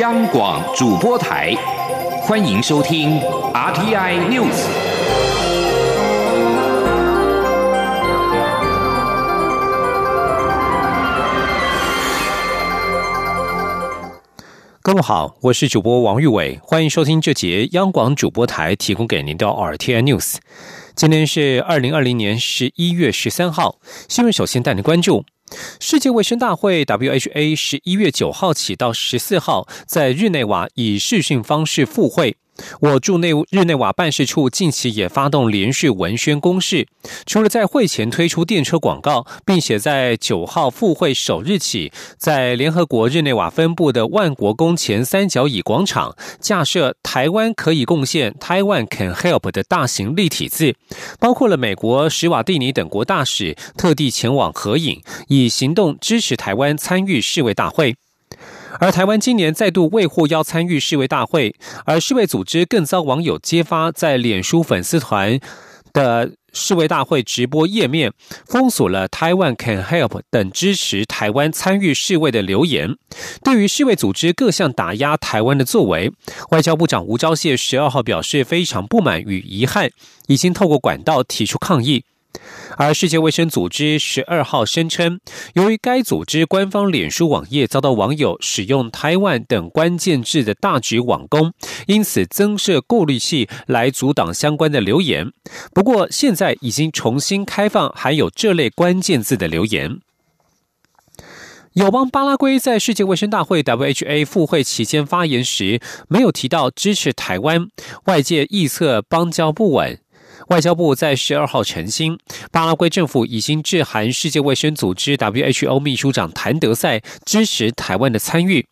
央广主播台，欢迎收听 RTI News。各位好，我是主播王玉伟，欢迎收听这节央广主播台提供给您的 RTI News。今天是二零二零年十一月十三号，新闻首先带您关注。世界卫生大会 （WHA） 十一月九号起到十四号在日内瓦以视讯方式复会。我驻内日内瓦办事处近期也发动连续文宣攻势，除了在会前推出电车广告，并且在九号赴会首日起，在联合国日内瓦分部的万国宫前三角椅广场架设“台湾可以贡献 ”（Taiwan Can Help） 的大型立体字，包括了美国、史瓦蒂尼等国大使特地前往合影，以行动支持台湾参与世卫大会。而台湾今年再度未获邀参与世卫大会，而世卫组织更遭网友揭发在脸书粉丝团的世卫大会直播页面封锁了台湾 Can Help” 等支持台湾参与世卫的留言。对于世卫组织各项打压台湾的作为，外交部长吴钊燮十二号表示非常不满与遗憾，已经透过管道提出抗议。而世界卫生组织十二号声称，由于该组织官方脸书网页遭到网友使用台湾等关键字的大举网攻，因此增设过滤器来阻挡相关的留言。不过，现在已经重新开放含有这类关键字的留言。友邦巴拉圭在世界卫生大会 （WHA） 赴会期间发言时，没有提到支持台湾，外界臆测邦交不稳。外交部在十二号澄清，巴拉圭政府已经致函世界卫生组织 （WHO） 秘书长谭德赛，支持台湾的参与。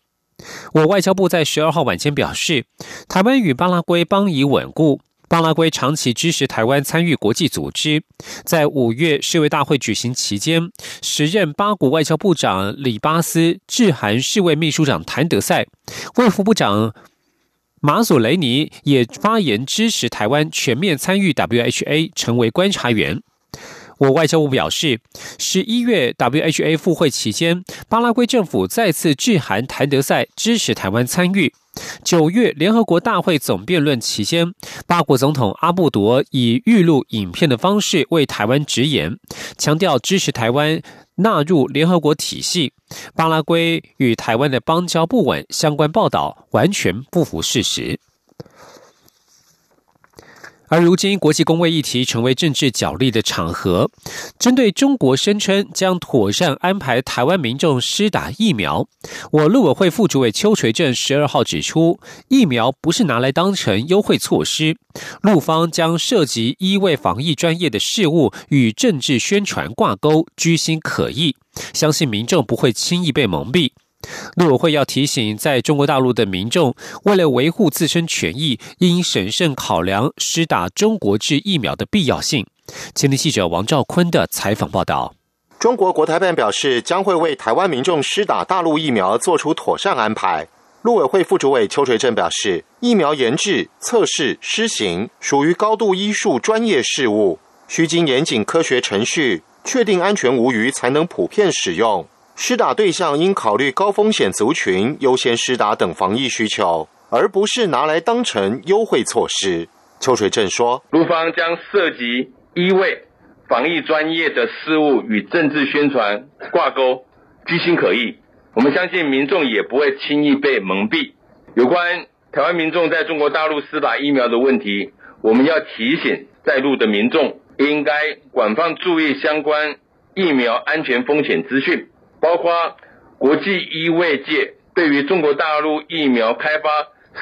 我外交部在十二号晚间表示，台湾与巴拉圭邦谊稳固，巴拉圭长期支持台湾参与国际组织。在五月世卫大会举行期间，时任巴古外交部长里巴斯致函世卫秘书长谭德赛，卫副部长。马索雷尼也发言支持台湾全面参与 WHA，成为观察员。我外交部表示，十一月 WHA 复会期间，巴拉圭政府再次致函谭德赛，支持台湾参与。九月联合国大会总辩论期间，巴国总统阿布多以预录影片的方式为台湾直言，强调支持台湾。纳入联合国体系，巴拉圭与台湾的邦交不稳，相关报道完全不符事实。而如今，国际公卫议题成为政治角力的场合。针对中国声称将妥善安排台湾民众施打疫苗，我陆委会副主委邱垂正十二号指出，疫苗不是拿来当成优惠措施，陆方将涉及医卫防疫专业的事务与政治宣传挂钩，居心可疑，相信民众不会轻易被蒙蔽。陆委会要提醒在中国大陆的民众，为了维护自身权益，应审慎考量施打中国制疫苗的必要性。前天记者王兆坤的采访报道。中国国台办表示，将会为台湾民众施打大陆疫苗做出妥善安排。陆委会副主委邱垂正表示，疫苗研制、测试、施行属于高度医术专业事务，需经严谨科学程序，确定安全无虞，才能普遍使用。施打对象应考虑高风险族群优先施打等防疫需求，而不是拿来当成优惠措施。邱水正说：“卢方将涉及医卫、防疫专业的事务与政治宣传挂钩，居心可疑。我们相信民众也不会轻易被蒙蔽。有关台湾民众在中国大陆施打疫苗的问题，我们要提醒在陆的民众，应该广泛注意相关疫苗安全风险资讯。”包括国际医卫界对于中国大陆疫苗开发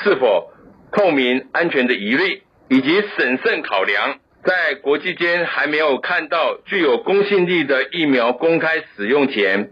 是否透明安全的疑虑，以及审慎考量，在国际间还没有看到具有公信力的疫苗公开使用前，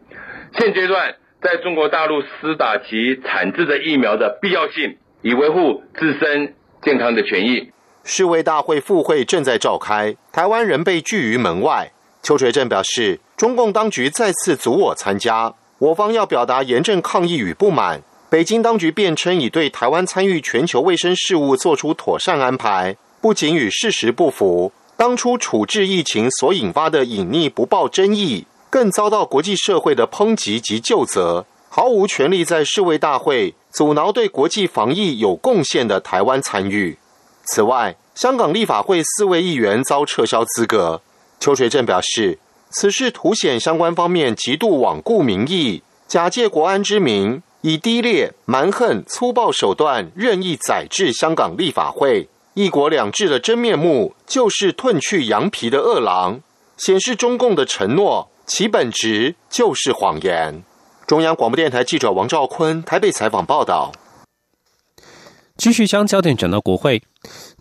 现阶段在中国大陆施打其产制的疫苗的必要性，以维护自身健康的权益。世卫大会复会正在召开，台湾人被拒于门外。邱垂正表示。中共当局再次阻我参加，我方要表达严正抗议与不满。北京当局辩称已对台湾参与全球卫生事务做出妥善安排，不仅与事实不符，当初处置疫情所引发的隐匿不报争议，更遭到国际社会的抨击及救责。毫无权利在世卫大会阻挠对国际防疫有贡献的台湾参与。此外，香港立法会四位议员遭撤销资格。邱垂正表示，此事凸显相关方面极度罔顾民意，假借国安之名，以低劣、蛮横、粗暴手段任意宰制香港立法会。一国两制的真面目，就是褪去羊皮的恶狼，显示中共的承诺，其本质就是谎言。中央广播电台记者王兆坤台北采访报道。继续将焦点转到国会，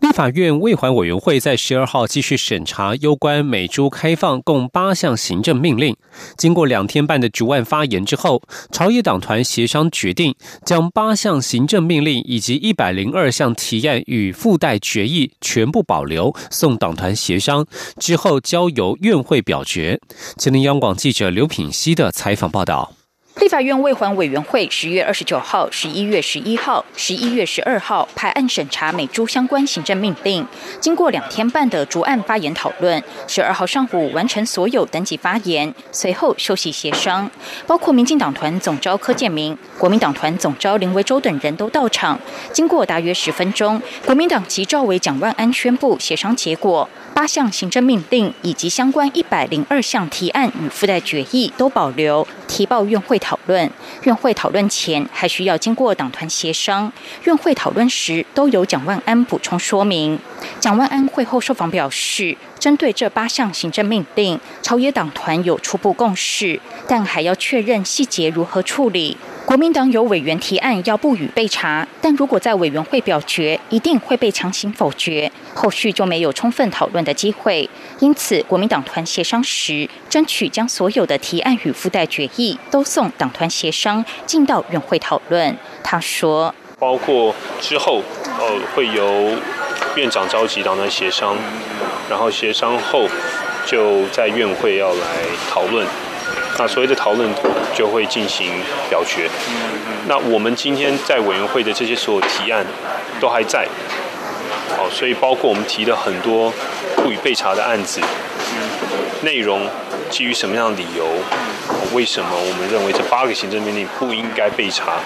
立法院卫环委员会在十二号继续审查有关美猪开放共八项行政命令。经过两天半的逐案发言之后，朝野党团协商决定，将八项行政命令以及一百零二项提案与附带决议全部保留，送党团协商之后交由院会表决。吉林央广记者刘品希的采访报道。立法院卫环委员会十月二十九号、十一月十一号、十一月十二号排案审查美珠相关行政命令，经过两天半的逐案发言讨论，十二号上午完成所有登记发言，随后休息协商，包括民进党团总召柯建明、国民党团总召林维洲等人都到场。经过大约十分钟，国民党籍赵伟蒋万安宣布协商结果。八项行政命令以及相关一百零二项提案与附带决议都保留，提报院会讨论。院会讨论前还需要经过党团协商。院会讨论时都由蒋万安补充说明。蒋万安会后受访表示，针对这八项行政命令，朝野党团有初步共识，但还要确认细节如何处理。国民党有委员提案要不予备查，但如果在委员会表决，一定会被强行否决，后续就没有充分讨论的机会。因此，国民党团协商时，争取将所有的提案与附带决议都送党团协商，进到院会讨论。他说：“包括之后，呃，会由院长召集党团协商，然后协商后就在院会要来讨论。”那所谓的讨论就会进行表决。那我们今天在委员会的这些所有提案都还在，好，所以包括我们提的很多不予备查的案子，内容基于什么样的理由？为什么我们认为这八个行政命令不应该被查？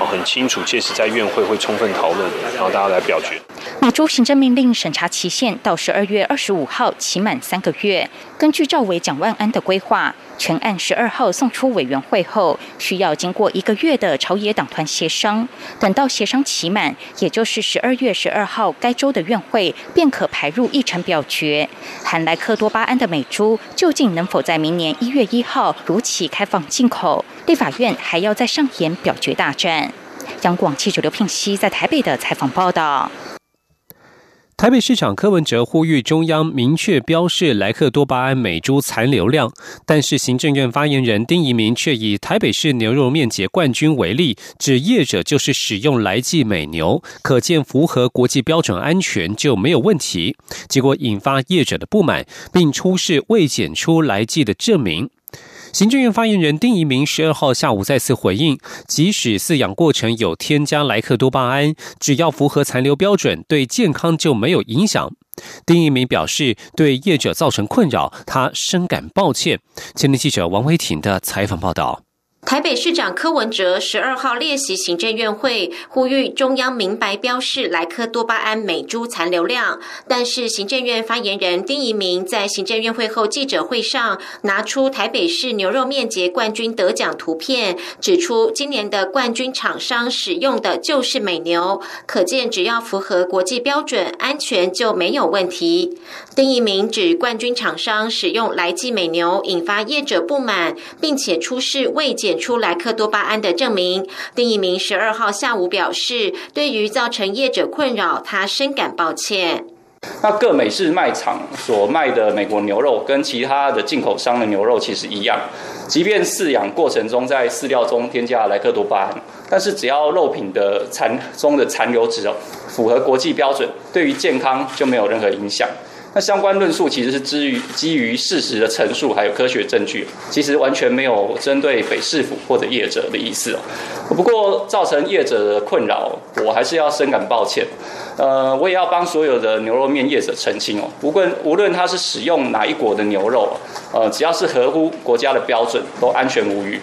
哦，很清楚，届时在院会会充分讨论，然后大家来表决。美洲行政命令审查期限到十二月二十五号，期满三个月。根据赵伟、蒋万安的规划，全案十二号送出委员会后，需要经过一个月的朝野党团协商。等到协商期满，也就是十二月十二号该州的院会，便可排入议程表决。含莱克多巴胺的美猪，究竟能否在明年一月一号如期开放进口？立法院还要再上演表决大战。央广记者刘聘熙在台北的采访报道。台北市长柯文哲呼吁中央明确标示莱克多巴胺美猪残留量，但是行政院发言人丁仪明却以台北市牛肉面节冠军为例，指业者就是使用来记美牛，可见符合国际标准安全就没有问题。结果引发业者的不满，并出示未检出来记的证明。行政院发言人丁一明十二号下午再次回应，即使饲养过程有添加莱克多巴胺，只要符合残留标准，对健康就没有影响。丁一明表示，对业者造成困扰，他深感抱歉。前天记者王维挺的采访报道。台北市长柯文哲十二号列席行政院会，呼吁中央明白标示莱克多巴胺美猪残留量。但是行政院发言人丁仪明在行政院会后记者会上拿出台北市牛肉面节冠军得奖图片，指出今年的冠军厂商使用的就是美牛，可见只要符合国际标准，安全就没有问题。丁仪明指冠军厂商使用来记美牛，引发业者不满，并且出示未检。出莱克多巴胺的证明。丁一名十二号下午表示，对于造成业者困扰，他深感抱歉。那各美式卖场所卖的美国牛肉，跟其他的进口商的牛肉其实一样，即便饲养过程中在饲料中添加莱克多巴胺，但是只要肉品的残中的残留值符合国际标准，对于健康就没有任何影响。那相关论述其实是基于基于事实的陈述，还有科学证据，其实完全没有针对北市府或者业者的意思哦。不过造成业者的困扰，我还是要深感抱歉。呃，我也要帮所有的牛肉面业者澄清哦。无论无论他是使用哪一国的牛肉，呃，只要是合乎国家的标准，都安全无虞。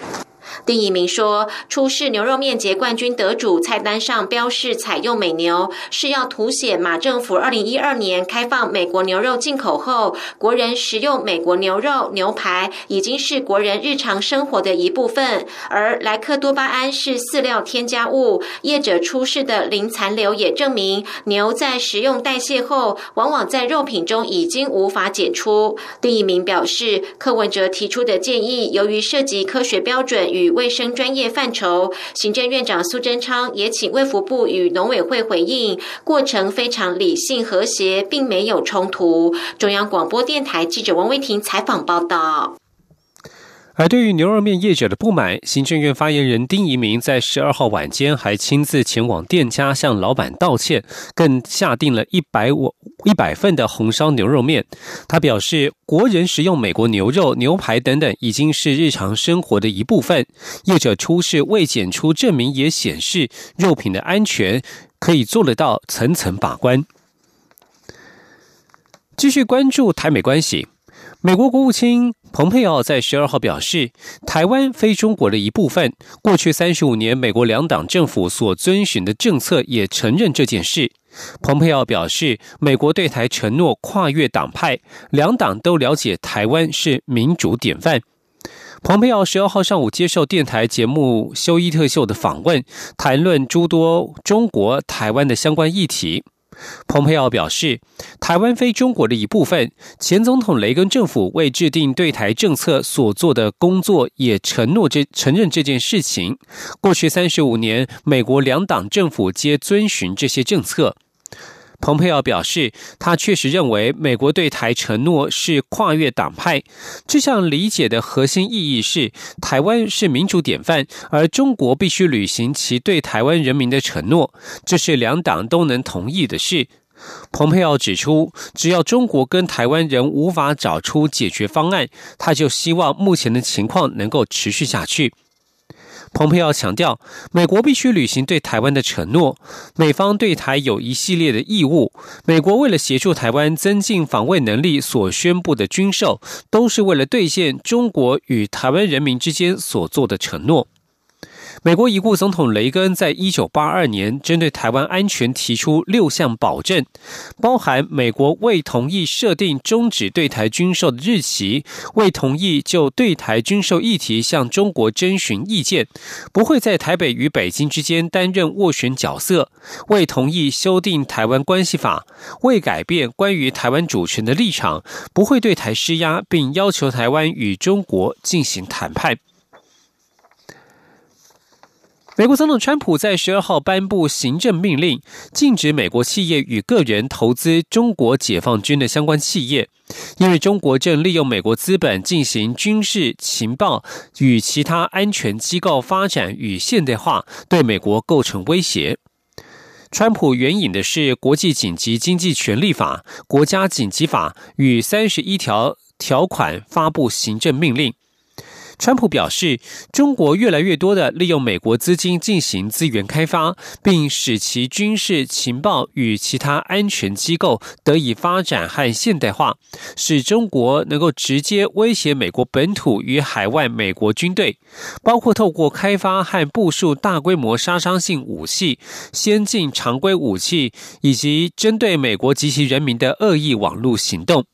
丁一明说，出示牛肉面节冠军得主菜单上标示采用美牛，是要凸显马政府二零一二年开放美国牛肉进口后，国人食用美国牛肉、牛排已经是国人日常生活的一部分。而莱克多巴胺是饲料添加物，业者出示的零残留也证明牛在食用代谢后，往往在肉品中已经无法检出。丁一鸣表示，柯文哲提出的建议，由于涉及科学标准与卫生专业范畴，行政院长苏贞昌也请卫福部与农委会回应，过程非常理性和谐，并没有冲突。中央广播电台记者王威婷采访报道。而对于牛肉面业者的不满，行政院发言人丁仪明在十二号晚间还亲自前往店家向老板道歉，更下定了一百五一百份的红烧牛肉面。他表示，国人食用美国牛肉、牛排等等已经是日常生活的一部分，业者出示未检出证明也显示肉品的安全，可以做得到层层把关。继续关注台美关系。美国国务卿蓬佩奥在十二号表示，台湾非中国的一部分。过去三十五年，美国两党政府所遵循的政策也承认这件事。蓬佩奥表示，美国对台承诺跨越党派，两党都了解台湾是民主典范。蓬佩奥十二号上午接受电台节目《休伊特秀》的访问，谈论诸多中国台湾的相关议题。蓬佩奥表示，台湾非中国的一部分。前总统雷根政府为制定对台政策所做的工作，也承诺这承认这件事情。过去三十五年，美国两党政府皆遵循这些政策。蓬佩奥表示，他确实认为美国对台承诺是跨越党派。这项理解的核心意义是，台湾是民主典范，而中国必须履行其对台湾人民的承诺，这是两党都能同意的事。蓬佩奥指出，只要中国跟台湾人无法找出解决方案，他就希望目前的情况能够持续下去。蓬佩奥强调，美国必须履行对台湾的承诺。美方对台有一系列的义务。美国为了协助台湾增进防卫能力所宣布的军售，都是为了兑现中国与台湾人民之间所做的承诺。美国已故总统雷根在一九八二年针对台湾安全提出六项保证，包含美国未同意设定终止对台军售的日期，未同意就对台军售议题向中国征询意见，不会在台北与北京之间担任斡旋角色，未同意修订台湾关系法，未改变关于台湾主权的立场，不会对台施压，并要求台湾与中国进行谈判。美国总统川普在十二号颁布行政命令，禁止美国企业与个人投资中国解放军的相关企业，因为中国正利用美国资本进行军事情报与其他安全机构发展与现代化，对美国构成威胁。川普援引的是《国际紧急经济权利法》、《国家紧急法》与三十一条条款发布行政命令。川普表示，中国越来越多的利用美国资金进行资源开发，并使其军事情报与其他安全机构得以发展和现代化，使中国能够直接威胁美国本土与海外美国军队，包括透过开发和部署大规模杀伤性武器、先进常规武器，以及针对美国及其人民的恶意网络行动。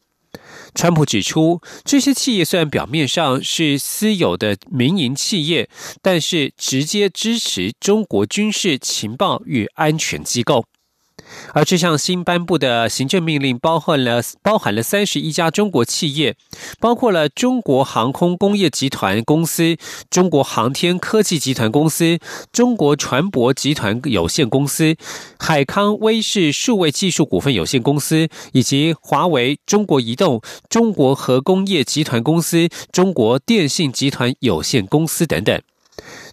川普指出，这些企业虽然表面上是私有的民营企业，但是直接支持中国军事情报与安全机构。而这项新颁布的行政命令包含了包含了三十一家中国企业，包括了中国航空工业集团公司、中国航天科技集团公司、中国船舶集团有限公司、海康威视数位技术股份有限公司，以及华为、中国移动、中国核工业集团公司、中国电信集团有限公司等等。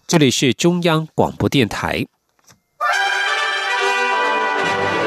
这里是中央广播电台。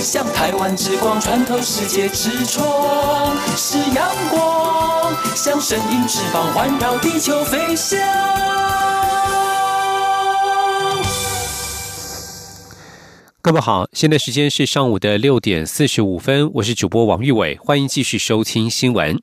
像台湾之光穿透世界之窗；是阳光，像神鹰翅膀环绕地球飞翔。各位好，现在时间是上午的六点四十五分，我是主播王玉伟，欢迎继续收听新闻。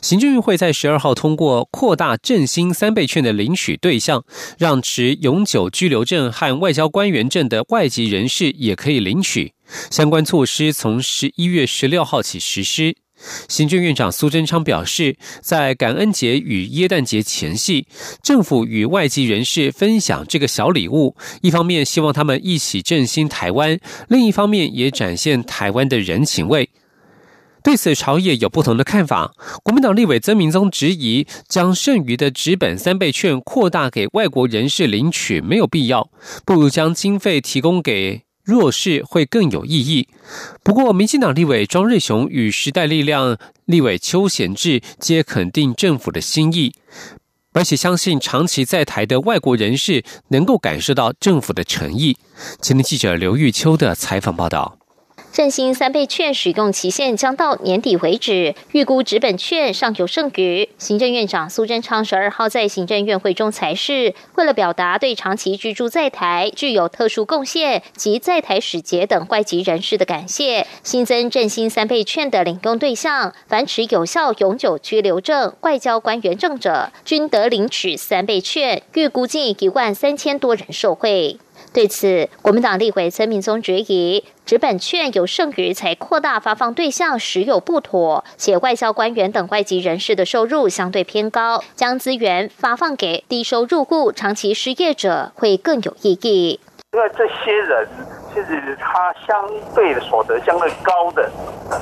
行政院会在十二号通过扩大振兴三倍券的领取对象，让持永久居留证和外交官员证的外籍人士也可以领取。相关措施从十一月十六号起实施。行政院长苏贞昌表示，在感恩节与耶诞节前夕，政府与外籍人士分享这个小礼物，一方面希望他们一起振兴台湾，另一方面也展现台湾的人情味。对此，朝野有不同的看法。国民党立委曾明宗质疑，将剩余的纸本三倍券扩大给外国人士领取没有必要，不如将经费提供给。弱势会更有意义。不过，民进党立委庄瑞雄与时代力量立委邱显志皆肯定政府的心意，而且相信长期在台的外国人士能够感受到政府的诚意。前天记者刘玉秋的采访报道。振兴三倍券使用期限将到年底为止，预估纸本券尚有剩余。行政院长苏贞昌十二号在行政院会中才是，为了表达对长期居住在台、具有特殊贡献及在台使节等外籍人士的感谢，新增振兴三倍券的领用对象，凡持有效永久居留证、外交官员证者，均得领取三倍券，预估近一万三千多人受惠。对此，国民党立委曾明宗质疑，纸本券有剩余才扩大发放对象，实有不妥，且外交官员等外籍人士的收入相对偏高，将资源发放给低收入户、长期失业者会更有意义。因为这些人实他相对的所得相对高的，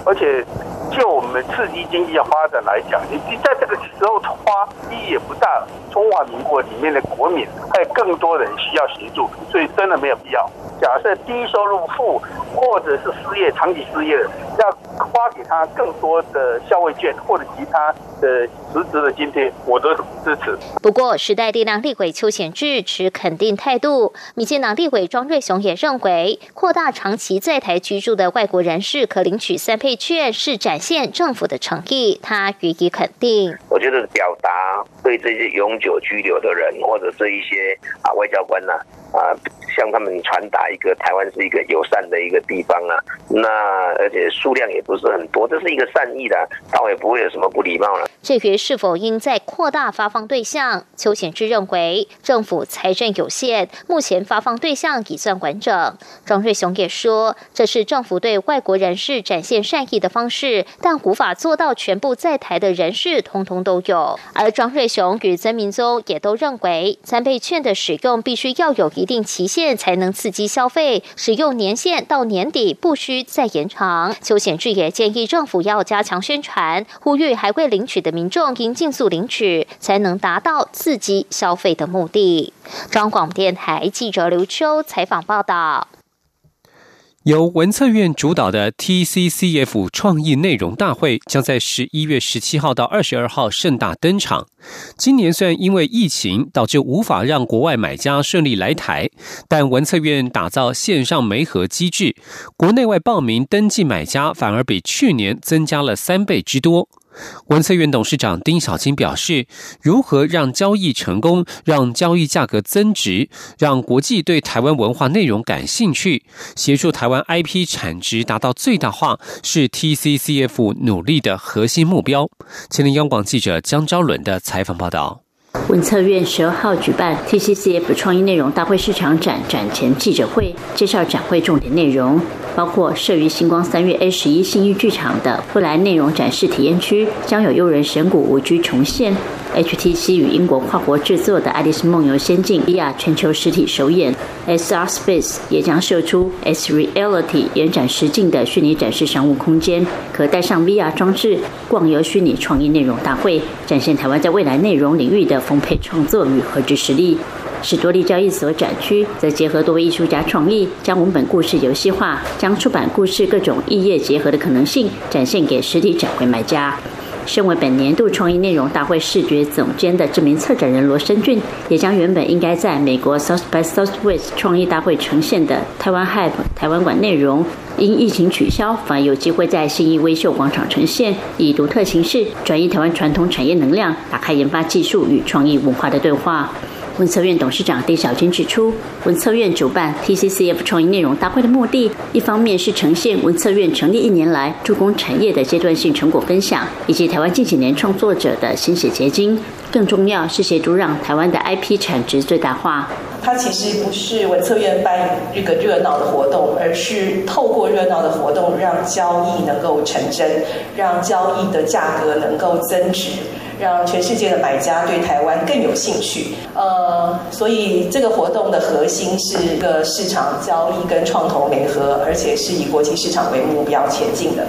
而且就我们刺激经济的发展来讲，你你在这个时候花意义也不大。中华民国里面的国民还有更多人需要协助，所以真的没有必要。假设低收入户或者是失业、长期失业的，要花给他更多的消费券或者其他的实质的津贴，我都支持。不过，时代力量立委邱显志持肯定态度，民进党立委庄瑞雄也认为，扩大长期在台居住的外国人士可领取三倍券，是展现政府的诚意，他予以肯定。我觉得表达对这些永久居留的人或者是一些啊外交官呢。啊向他们传达一个台湾是一个友善的一个地方啊，那而且数量也不是很多，这是一个善意的，倒也不会有什么不礼貌了。至于是否应再扩大发放对象，邱显志认为政府财政有限，目前发放对象已算完整。庄瑞雄也说，这是政府对外国人士展现善意的方式，但无法做到全部在台的人士通通都有。而庄瑞雄与曾明宗也都认为，三倍券的使用必须要有一定期限。才能刺激消费，使用年限到年底不需再延长。邱显志也建议政府要加强宣传，呼吁还未领取的民众应尽速领取，才能达到刺激消费的目的。中广电台记者刘秋采访报道。由文策院主导的 TCCF 创意内容大会将在十一月十七号到二十二号盛大登场。今年虽然因为疫情导致无法让国外买家顺利来台，但文策院打造线上媒合机制，国内外报名登记买家反而比去年增加了三倍之多。文策院董事长丁小青表示：“如何让交易成功，让交易价格增值，让国际对台湾文化内容感兴趣，协助台湾 IP 产值达到最大化，是 TCCF 努力的核心目标。”前天央广记者江昭伦的采访报道。文策院十二号举办 TCCF 创意内容大会市场展展前记者会，介绍展会重点内容，包括设于星光三月 A 十一新域剧场的未来内容展示体验区，将有诱人神谷五 G 重现。HTC 与英国跨国制作的《爱丽丝梦游仙境》VR 全球实体首演，SR Space 也将设出 S Reality 延展实境的虚拟展示商务空间，可带上 VR 装置逛游虚拟创意内容大会，展现台湾在未来内容领域的丰沛创作与合制实力。史多利交易所展区则结合多位艺术家创意，将文本故事游戏化，将出版故事各种异业结合的可能性展现给实体展会买家。身为本年度创意内容大会视觉总监的知名策展人罗生俊，也将原本应该在美国 South by Southwest 创意大会呈现的台湾 Hype 台湾馆内容，因疫情取消，反而有机会在信义微秀广场呈现，以独特形式转移台湾传统产业能量，打开研发技术与创意文化的对话。文策院董事长丁小军指出，文策院主办 TCCF 创意内容大会的目的，一方面是呈现文策院成立一年来助攻产业的阶段性成果分享，以及台湾近几年创作者的心血结晶；更重要是协助让台湾的 IP 产值最大化。它其实不是文策院办一个热闹的活动，而是透过热闹的活动，让交易能够成真，让交易的价格能够增值。让全世界的买家对台湾更有兴趣。呃，所以这个活动的核心是一个市场交易跟创投联合，而且是以国际市场为目标前进的。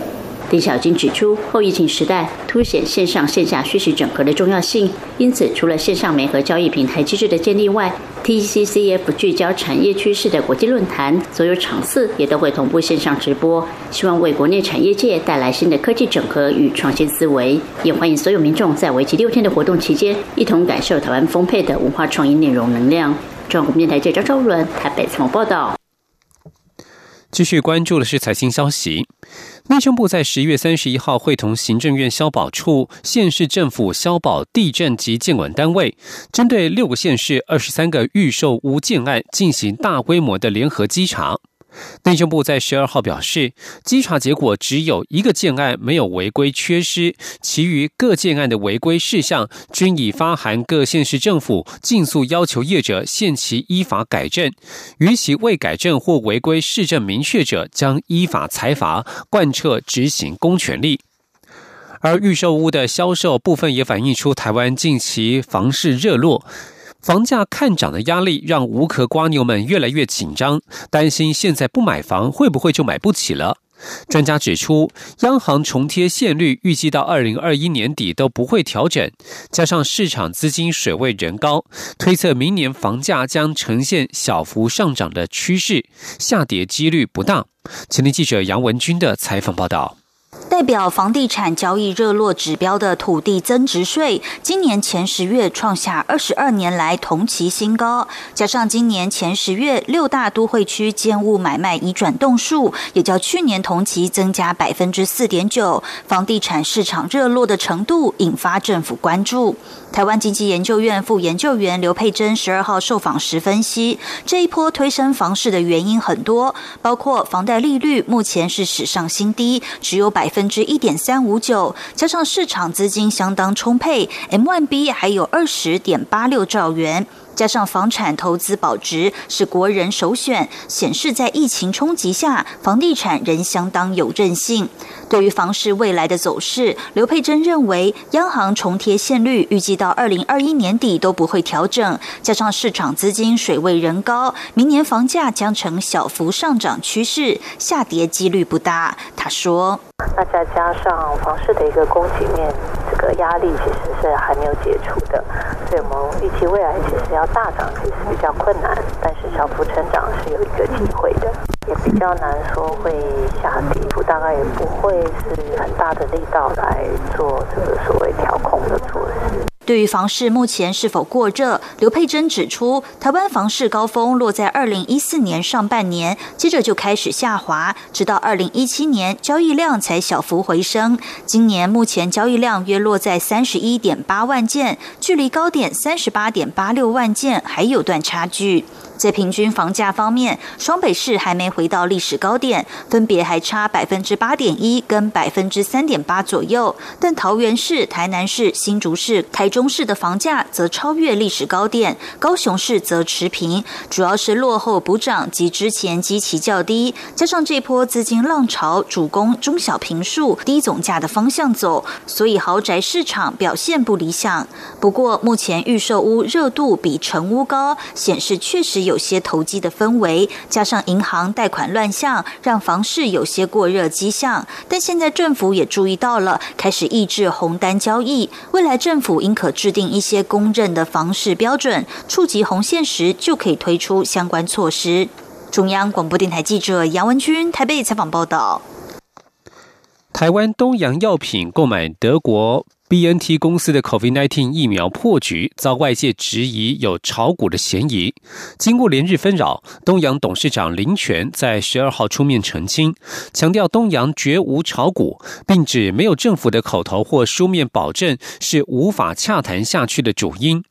丁小金指出，后疫情时代凸显线上线下虚实整合的重要性，因此除了线上媒合交易平台机制的建立外，TCCF 聚焦产业趋势的国际论坛，所有场次也都会同步线上直播，希望为国内产业界带来新的科技整合与创新思维。也欢迎所有民众在为期六天的活动期间，一同感受台湾丰沛的文化创意内容能量。中国电台记者张昭伦台北采访报道。继续关注的是财经消息。内政部在十一月三十一号会同行政院消保处、县市政府消保地震及监管单位，针对六个县市二十三个预售屋建案进行大规模的联合稽查。内政部在十二号表示，稽查结果只有一个建案没有违规缺失，其余各建案的违规事项均已发函各县市政府，尽速要求业者限期依法改正。逾期未改正或违规事证明确者，将依法裁罚，贯彻执行公权力。而预售屋的销售部分也反映出台湾近期房市热络。房价看涨的压力让无壳瓜牛们越来越紧张，担心现在不买房会不会就买不起了。专家指出，央行重贴现率预计到二零二一年底都不会调整，加上市场资金水位仍高，推测明年房价将呈现小幅上涨的趋势，下跌几率不大。前天记者杨文军的采访报道。代表房地产交易热络指标的土地增值税，今年前十月创下二十二年来同期新高。加上今年前十月六大都会区建物买卖已转动数，也较去年同期增加百分之四点九，房地产市场热络的程度引发政府关注。台湾经济研究院副研究员刘佩珍十二号受访时分析，这一波推升房市的原因很多，包括房贷利率目前是史上新低，只有百分之一点三五九，加上市场资金相当充沛，M1B 还有二十点八六兆元。加上房产投资保值是国人首选，显示在疫情冲击下，房地产仍相当有韧性。对于房市未来的走势，刘佩珍认为，央行重贴现率，预计到二零二一年底都不会调整。加上市场资金水位仍高，明年房价将呈小幅上涨趋势，下跌几率不大。他说：“那再加上房市的一个供给面，个压力其实是还没有解除的，所以我们预期未来其实要。”大涨其实比较困难，但是小幅成长是有一个机会的，也比较难说会下跌，大概也不会是很大的力道来做这个所谓调控的措施。对于房市目前是否过热，刘佩珍指出，台湾房市高峰落在二零一四年上半年，接着就开始下滑，直到二零一七年交易量才小幅回升。今年目前交易量约落在三十一点八万件，距离高点三十八点八六万件还有段差距。在平均房价方面，双北市还没回到历史高点，分别还差百分之八点一跟百分之三点八左右。但桃园市、台南市、新竹市、台中市的房价则超越历史高点，高雄市则持平，主要是落后补涨及之前基期较低，加上这波资金浪潮主攻中小平数、低总价的方向走，所以豪宅市场表现不理想。不过目前预售屋热度比成屋高，显示确实。有些投机的氛围，加上银行贷款乱象，让房市有些过热迹象。但现在政府也注意到了，开始抑制红单交易。未来政府应可制定一些公认的房市标准，触及红线时就可以推出相关措施。中央广播电台记者杨文君台北采访报道。台湾东洋药品购买德国。B N T 公司的 COVID-19 疫苗破局，遭外界质疑有炒股的嫌疑。经过连日纷扰，东洋董事长林权在十二号出面澄清，强调东洋绝无炒股，并指没有政府的口头或书面保证是无法洽谈下去的主因。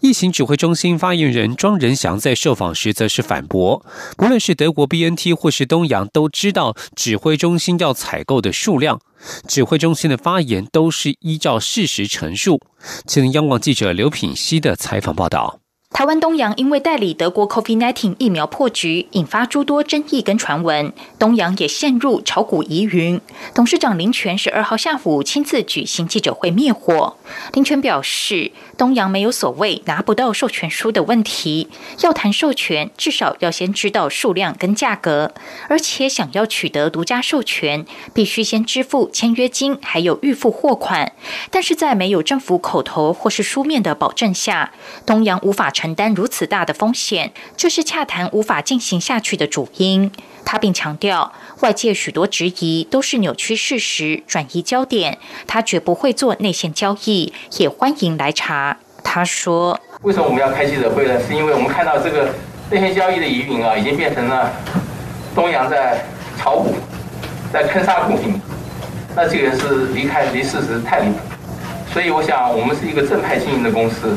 疫情指挥中心发言人庄仁祥在受访时则是反驳，不论是德国 B N T 或是东洋，都知道指挥中心要采购的数量。指挥中心的发言都是依照事实陈述。请央广记者刘品希的采访报道。台湾东洋因为代理德国 COVID-19 疫苗破局，引发诸多争议跟传闻，东洋也陷入炒股疑云。董事长林权十二号下午亲自举行记者会灭火。林权表示，东洋没有所谓拿不到授权书的问题，要谈授权，至少要先知道数量跟价格，而且想要取得独家授权，必须先支付签约金，还有预付货款。但是在没有政府口头或是书面的保证下，东洋无法。承担如此大的风险，这是洽谈无法进行下去的主因。他并强调，外界许多质疑都是扭曲事实、转移焦点。他绝不会做内线交易，也欢迎来查。他说：“为什么我们要开记者会呢？是因为我们看到这个内线交易的疑云啊，已经变成了东阳在炒股，在坑杀股民。那这个是离开离事实太离谱。所以我想，我们是一个正派经营的公司。”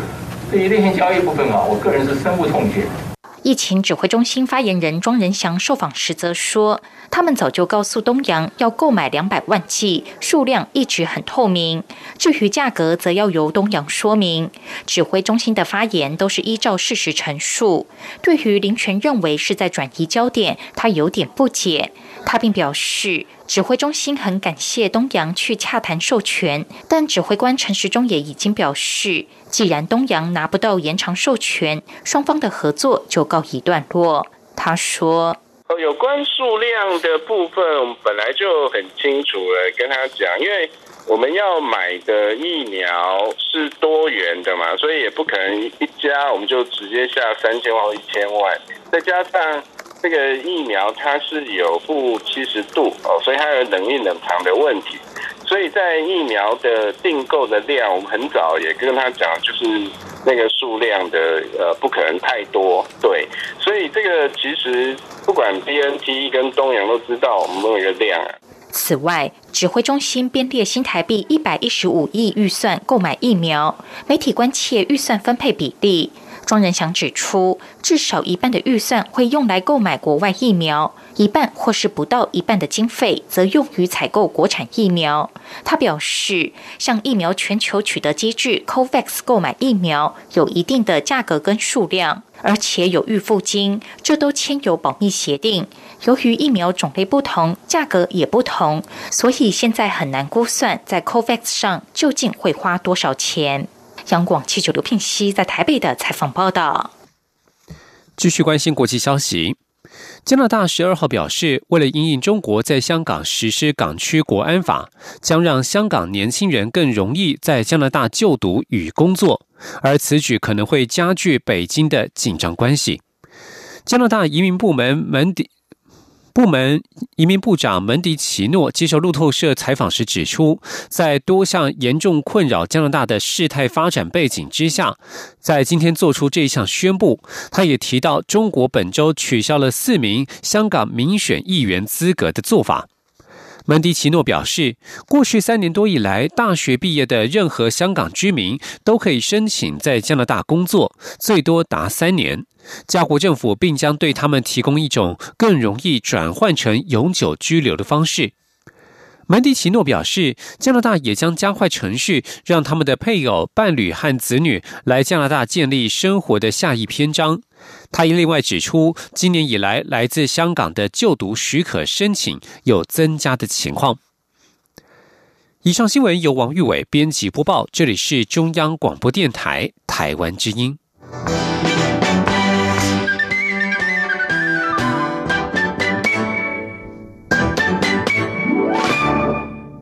对于内线交易部分啊，我个人是深恶痛绝。疫情指挥中心发言人庄仁祥受访时则说，他们早就告诉东阳要购买两百万剂，数量一直很透明。至于价格，则要由东阳说明。指挥中心的发言都是依照事实陈述。对于林权认为是在转移焦点，他有点不解。他并表示。指挥中心很感谢东阳去洽谈授权，但指挥官陈时中也已经表示，既然东阳拿不到延长授权，双方的合作就告一段落。他说：“有关数量的部分，我们本来就很清楚了，跟他讲，因为我们要买的疫苗是多元的嘛，所以也不可能一家我们就直接下三千万或一千万，再加上。”这个疫苗它是有负七十度哦，所以它有冷硬冷藏的问题。所以在疫苗的订购的量，我们很早也跟他讲，就是那个数量的呃，不可能太多。对，所以这个其实不管 B N T 跟东阳都知道我们有一个量啊。此外，指挥中心编列新台币一百一十五亿预算购买疫苗，媒体关切预算分配比例。庄仁祥指出，至少一半的预算会用来购买国外疫苗，一半或是不到一半的经费则用于采购国产疫苗。他表示，像疫苗全球取得机制 COVAX 购买疫苗有一定的价格跟数量，而且有预付金，这都签有保密协定。由于疫苗种类不同，价格也不同，所以现在很难估算在 COVAX 上究竟会花多少钱。央广记者刘聘熙在台北的采访报道。继续关心国际消息，加拿大十二号表示，为了因应中国在香港实施港区国安法，将让香港年轻人更容易在加拿大就读与工作，而此举可能会加剧北京的紧张关系。加拿大移民部门门底。部门移民部长门迪奇诺接受路透社采访时指出，在多项严重困扰加拿大的事态发展背景之下，在今天做出这一项宣布。他也提到，中国本周取消了四名香港民选议员资格的做法。门迪奇诺表示，过去三年多以来，大学毕业的任何香港居民都可以申请在加拿大工作，最多达三年。加国政府并将对他们提供一种更容易转换成永久居留的方式。门迪奇诺表示，加拿大也将加快程序，让他们的配偶、伴侣和子女来加拿大建立生活的下一篇章。他亦另外指出，今年以来来自香港的就读许可申请有增加的情况。以上新闻由王玉伟编辑播报，这里是中央广播电台台湾之音。